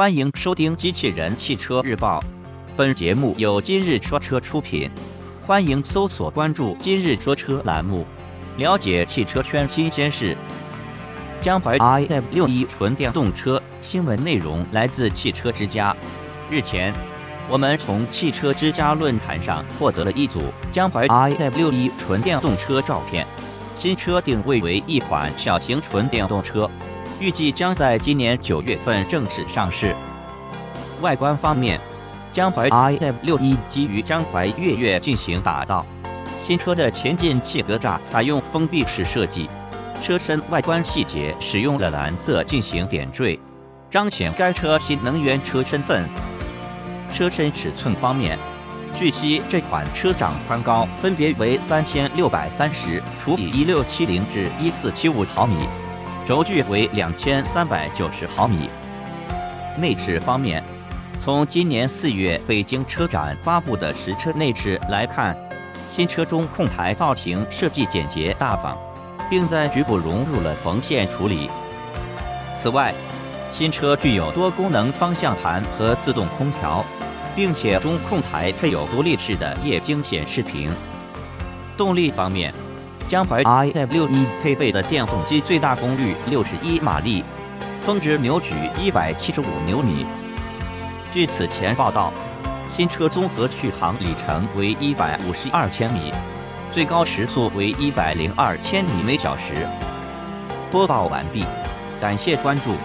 欢迎收听《机器人汽车日报》，本节目由今日说车出品。欢迎搜索关注“今日说车”栏目，了解汽车圈新鲜事。江淮 iM 六一纯电动车新闻内容来自汽车之家。日前，我们从汽车之家论坛上获得了一组江淮 iM 六一纯电动车照片。新车定位为一款小型纯电动车。预计将在今年九月份正式上市。外观方面，江淮 iM 六一基于江淮悦悦进行打造。新车的前进气格栅采用封闭式设计，车身外观细节使用了蓝色进行点缀，彰显该车新能源车身份。车身尺寸方面，据悉这款车长宽高分别为三千六百三十除以一六七零至一四七五毫米。轴距为两千三百九十毫米。内饰方面，从今年四月北京车展发布的实车内饰来看，新车中控台造型设计简洁大方，并在局部融入了缝线处理。此外，新车具有多功能方向盘和自动空调，并且中控台配有独立式的液晶显示屏。动力方面，江淮 i f 六一配备的电动机最大功率六十一马力，峰值扭矩一百七十五牛米。据此前报道，新车综合续航里程为一百五十二千米，最高时速为一百零二千米每小时。播报完毕，感谢关注。